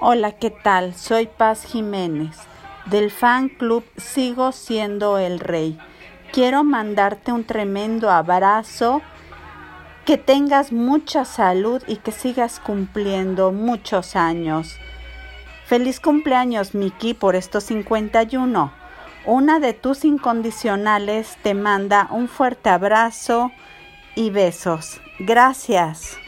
Hola, ¿qué tal? Soy Paz Jiménez. Del fan club Sigo siendo el rey. Quiero mandarte un tremendo abrazo. Que tengas mucha salud y que sigas cumpliendo muchos años. Feliz cumpleaños, Miki, por estos 51. Una de tus incondicionales te manda un fuerte abrazo y besos. Gracias.